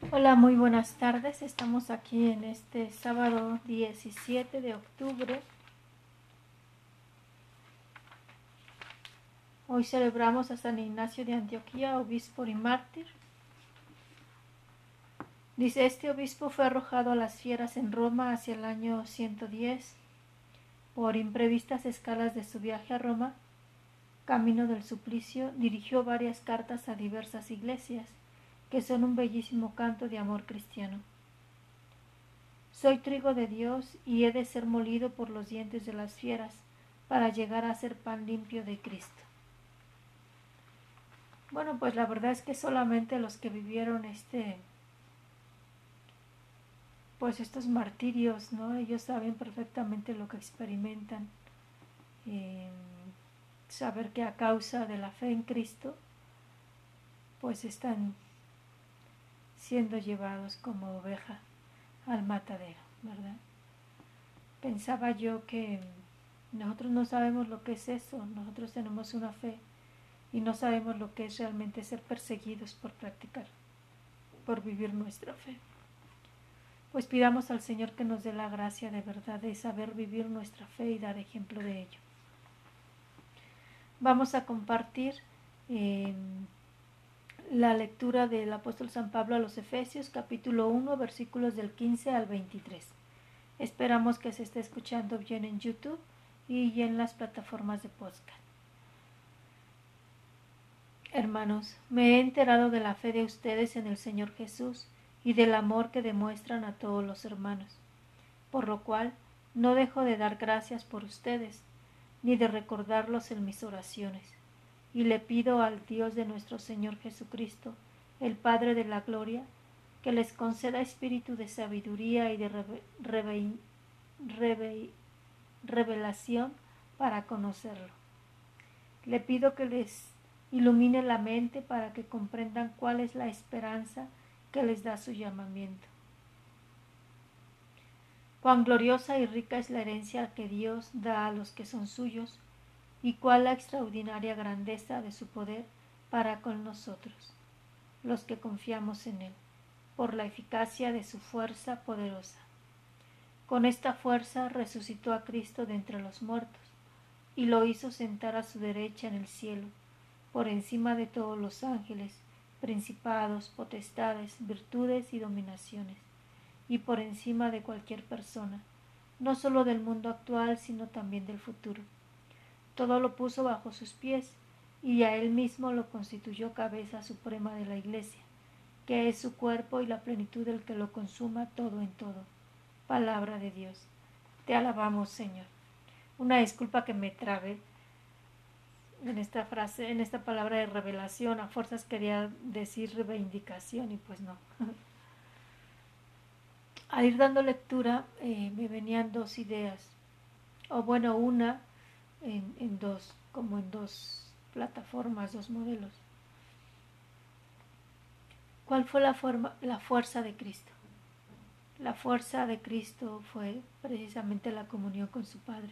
Hola, muy buenas tardes. Estamos aquí en este sábado 17 de octubre. Hoy celebramos a San Ignacio de Antioquía, obispo y mártir. Dice, este obispo fue arrojado a las fieras en Roma hacia el año 110. Por imprevistas escalas de su viaje a Roma, camino del suplicio, dirigió varias cartas a diversas iglesias que son un bellísimo canto de amor cristiano. Soy trigo de Dios y he de ser molido por los dientes de las fieras para llegar a ser pan limpio de Cristo. Bueno, pues la verdad es que solamente los que vivieron este pues estos martirios, ¿no? Ellos saben perfectamente lo que experimentan. Eh, saber que a causa de la fe en Cristo, pues están siendo llevados como oveja al matadero, ¿verdad? Pensaba yo que nosotros no sabemos lo que es eso, nosotros tenemos una fe y no sabemos lo que es realmente ser perseguidos por practicar, por vivir nuestra fe. Pues pidamos al Señor que nos dé la gracia de verdad de saber vivir nuestra fe y dar ejemplo de ello. Vamos a compartir la lectura del apóstol San Pablo a los Efesios, capítulo 1, versículos del 15 al 23. Esperamos que se esté escuchando bien en YouTube y en las plataformas de podcast. Hermanos, me he enterado de la fe de ustedes en el Señor Jesús y del amor que demuestran a todos los hermanos, por lo cual no dejo de dar gracias por ustedes, ni de recordarlos en mis oraciones y le pido al Dios de nuestro Señor Jesucristo, el Padre de la Gloria, que les conceda espíritu de sabiduría y de revelación para conocerlo. Le pido que les ilumine la mente para que comprendan cuál es la esperanza que les da su llamamiento. Cuán gloriosa y rica es la herencia que Dios da a los que son suyos, y cuál la extraordinaria grandeza de su poder para con nosotros, los que confiamos en Él, por la eficacia de su fuerza poderosa. Con esta fuerza resucitó a Cristo de entre los muertos y lo hizo sentar a su derecha en el cielo, por encima de todos los ángeles, principados, potestades, virtudes y dominaciones, y por encima de cualquier persona, no sólo del mundo actual, sino también del futuro todo lo puso bajo sus pies y a él mismo lo constituyó cabeza suprema de la Iglesia, que es su cuerpo y la plenitud del que lo consuma todo en todo. Palabra de Dios. Te alabamos, Señor. Una disculpa que me trabe en esta frase, en esta palabra de revelación. A fuerzas quería decir reivindicación y pues no. Al ir dando lectura eh, me venían dos ideas. O bueno, una en, dos, como en dos plataformas, dos modelos. ¿Cuál fue la, forma, la fuerza de Cristo? La fuerza de Cristo fue precisamente la comunión con su Padre,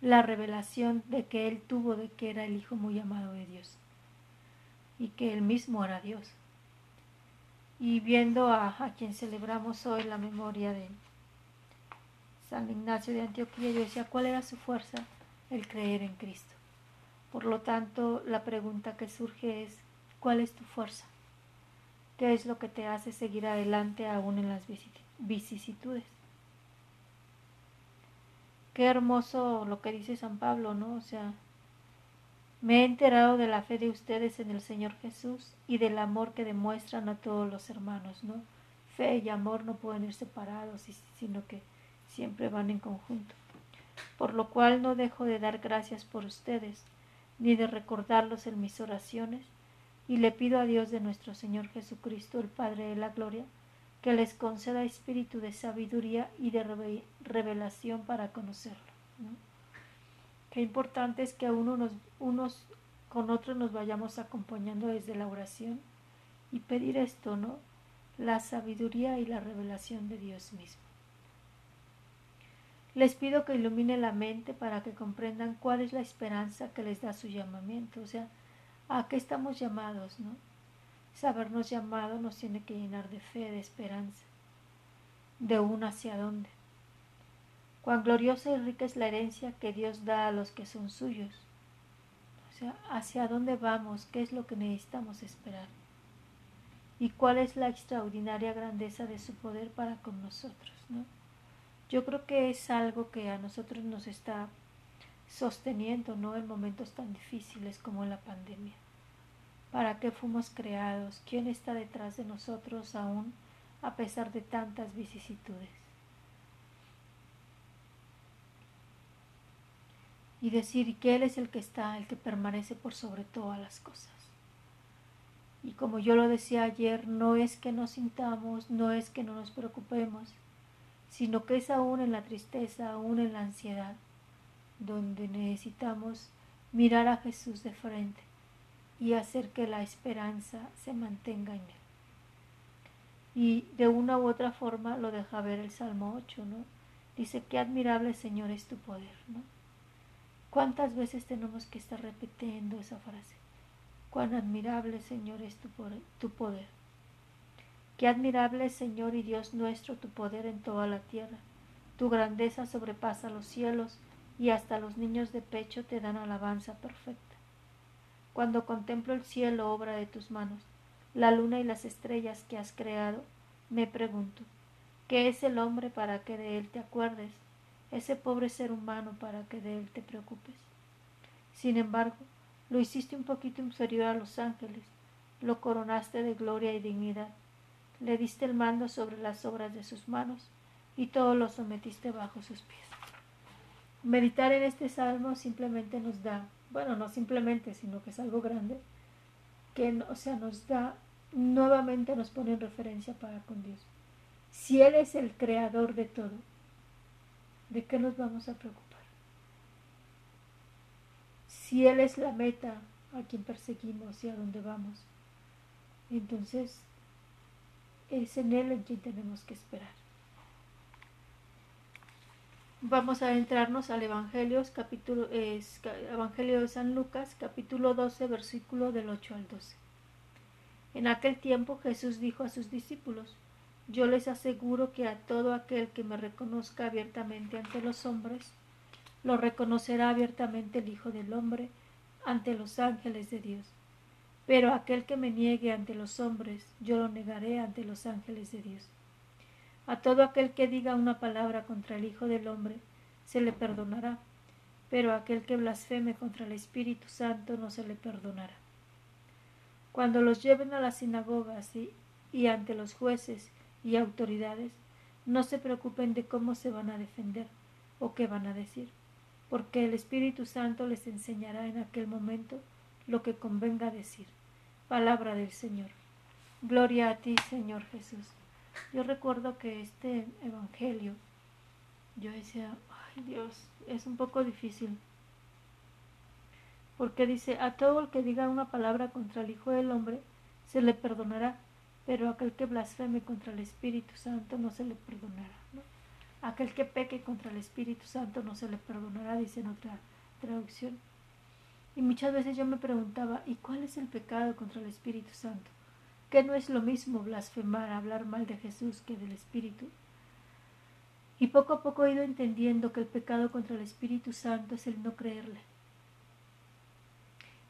la revelación de que Él tuvo de que era el Hijo muy amado de Dios y que Él mismo era Dios. Y viendo a, a quien celebramos hoy la memoria de San Ignacio de Antioquía, yo decía, ¿cuál era su fuerza? El creer en Cristo. Por lo tanto, la pregunta que surge es, ¿cuál es tu fuerza? ¿Qué es lo que te hace seguir adelante aún en las vicisitudes? Qué hermoso lo que dice San Pablo, ¿no? O sea, me he enterado de la fe de ustedes en el Señor Jesús y del amor que demuestran a todos los hermanos, ¿no? Fe y amor no pueden ir separados, sino que siempre van en conjunto por lo cual no dejo de dar gracias por ustedes, ni de recordarlos en mis oraciones, y le pido a Dios de nuestro Señor Jesucristo, el Padre de la Gloria, que les conceda espíritu de sabiduría y de revelación para conocerlo. Qué importante es que uno nos, unos con otros nos vayamos acompañando desde la oración y pedir esto, ¿no? La sabiduría y la revelación de Dios mismo. Les pido que ilumine la mente para que comprendan cuál es la esperanza que les da su llamamiento, o sea, a qué estamos llamados, ¿no? sabernos llamado nos tiene que llenar de fe, de esperanza, de un hacia dónde. Cuán gloriosa y rica es la herencia que Dios da a los que son suyos. O sea, hacia dónde vamos, qué es lo que necesitamos esperar. Y cuál es la extraordinaria grandeza de su poder para con nosotros, ¿no? Yo creo que es algo que a nosotros nos está sosteniendo, ¿no? En momentos tan difíciles como la pandemia. ¿Para qué fuimos creados? ¿Quién está detrás de nosotros aún a pesar de tantas vicisitudes? Y decir que Él es el que está, el que permanece por sobre todas las cosas. Y como yo lo decía ayer, no es que nos sintamos, no es que no nos preocupemos, sino que es aún en la tristeza, aún en la ansiedad, donde necesitamos mirar a Jesús de frente y hacer que la esperanza se mantenga en él. Y de una u otra forma lo deja ver el Salmo 8, ¿no? Dice, qué admirable Señor es tu poder. ¿Cuántas veces tenemos que estar repitiendo esa frase? Cuán admirable Señor es tu poder, tu poder. Qué admirable Señor y Dios nuestro tu poder en toda la tierra. Tu grandeza sobrepasa los cielos y hasta los niños de pecho te dan alabanza perfecta. Cuando contemplo el cielo, obra de tus manos, la luna y las estrellas que has creado, me pregunto, ¿qué es el hombre para que de él te acuerdes? Ese pobre ser humano para que de él te preocupes. Sin embargo, lo hiciste un poquito inferior a los ángeles, lo coronaste de gloria y dignidad, le diste el mando sobre las obras de sus manos y todo lo sometiste bajo sus pies. Meditar en este salmo simplemente nos da bueno, no simplemente, sino que es algo grande, que o sea, nos da, nuevamente nos pone en referencia para con Dios. Si Él es el creador de todo, ¿de qué nos vamos a preocupar? Si Él es la meta a quien perseguimos y a dónde vamos, entonces es en Él en quien tenemos que esperar. Vamos a adentrarnos al Evangelio, capítulo, Evangelio de San Lucas, capítulo 12, versículo del 8 al 12. En aquel tiempo Jesús dijo a sus discípulos, Yo les aseguro que a todo aquel que me reconozca abiertamente ante los hombres, lo reconocerá abiertamente el Hijo del Hombre ante los ángeles de Dios. Pero aquel que me niegue ante los hombres, yo lo negaré ante los ángeles de Dios. A todo aquel que diga una palabra contra el Hijo del Hombre, se le perdonará, pero aquel que blasfeme contra el Espíritu Santo no se le perdonará. Cuando los lleven a las sinagogas y, y ante los jueces y autoridades, no se preocupen de cómo se van a defender o qué van a decir, porque el Espíritu Santo les enseñará en aquel momento lo que convenga decir. Palabra del Señor. Gloria a ti, Señor Jesús. Yo recuerdo que este evangelio, yo decía, ay Dios, es un poco difícil. Porque dice, a todo el que diga una palabra contra el Hijo del Hombre, se le perdonará, pero aquel que blasfeme contra el Espíritu Santo no se le perdonará. Aquel que peque contra el Espíritu Santo no se le perdonará, dice en otra traducción. Y muchas veces yo me preguntaba, ¿y cuál es el pecado contra el Espíritu Santo? que no es lo mismo blasfemar, hablar mal de Jesús que del Espíritu. Y poco a poco he ido entendiendo que el pecado contra el Espíritu Santo es el no creerle.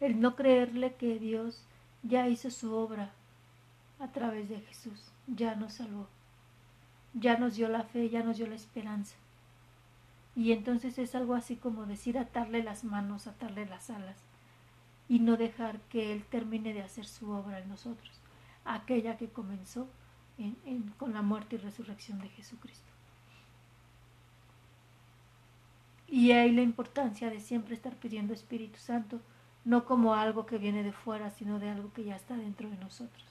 El no creerle que Dios ya hizo su obra a través de Jesús, ya nos salvó, ya nos dio la fe, ya nos dio la esperanza. Y entonces es algo así como decir atarle las manos, atarle las alas y no dejar que Él termine de hacer su obra en nosotros aquella que comenzó con la muerte y resurrección de Jesucristo. Y ahí la importancia de siempre estar pidiendo Espíritu Santo, no como algo que viene de fuera, sino de algo que ya está dentro de nosotros,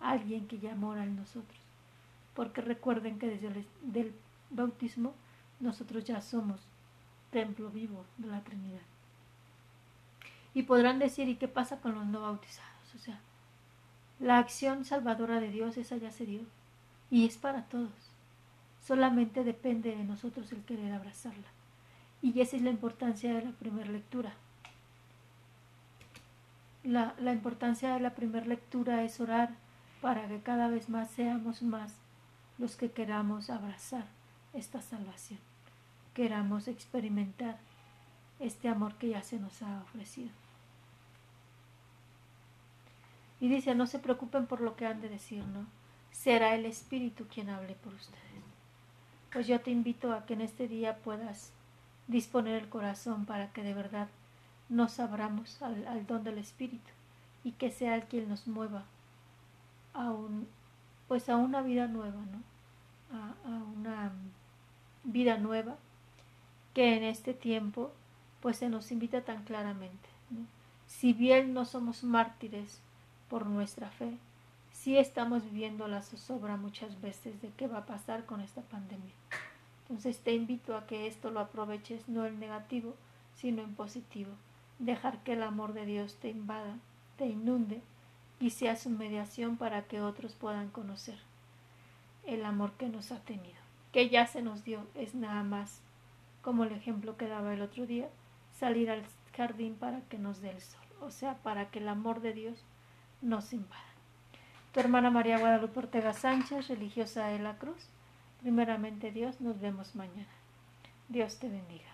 alguien que ya mora en nosotros. Porque recuerden que desde el bautismo nosotros ya somos templo vivo de la Trinidad. Y podrán decir, ¿y qué pasa con los no bautizados? O sea, la acción salvadora de Dios, esa ya se dio. Y es para todos. Solamente depende de nosotros el querer abrazarla. Y esa es la importancia de la primera lectura. la, la importancia de la primera lectura es orar para que cada vez más seamos más los que queramos abrazar esta salvación, queramos experimentar este amor que ya se nos ha ofrecido. Y dice, no se preocupen por lo que han de decir, ¿no? Será el Espíritu quien hable por ustedes. Pues yo te invito a que en este día puedas disponer el corazón para que de verdad nos abramos al, don del Espíritu y que sea el quien nos mueva a un, pues a una vida nueva, ¿no? A, una vida nueva que en este tiempo pues se nos invita tan claramente. Si bien no somos mártires por nuestra fe, sí estamos viviendo la zozobra muchas veces de qué va a pasar con esta pandemia. Entonces te invito a que esto lo aproveches no en negativo, sino en positivo. Dejar que el amor de Dios te invada, te inunde y sea su mediación para que otros puedan conocer el amor que nos ha tenido, que ya se nos dio, es nada más, como el ejemplo que daba el otro día, salir al jardín para que nos dé el sol, o sea, para que el amor de Dios nos invada. Tu hermana María Guadalupe Ortega Sánchez, religiosa de la Cruz, Primeramente Dios, nos vemos mañana. Dios te bendiga.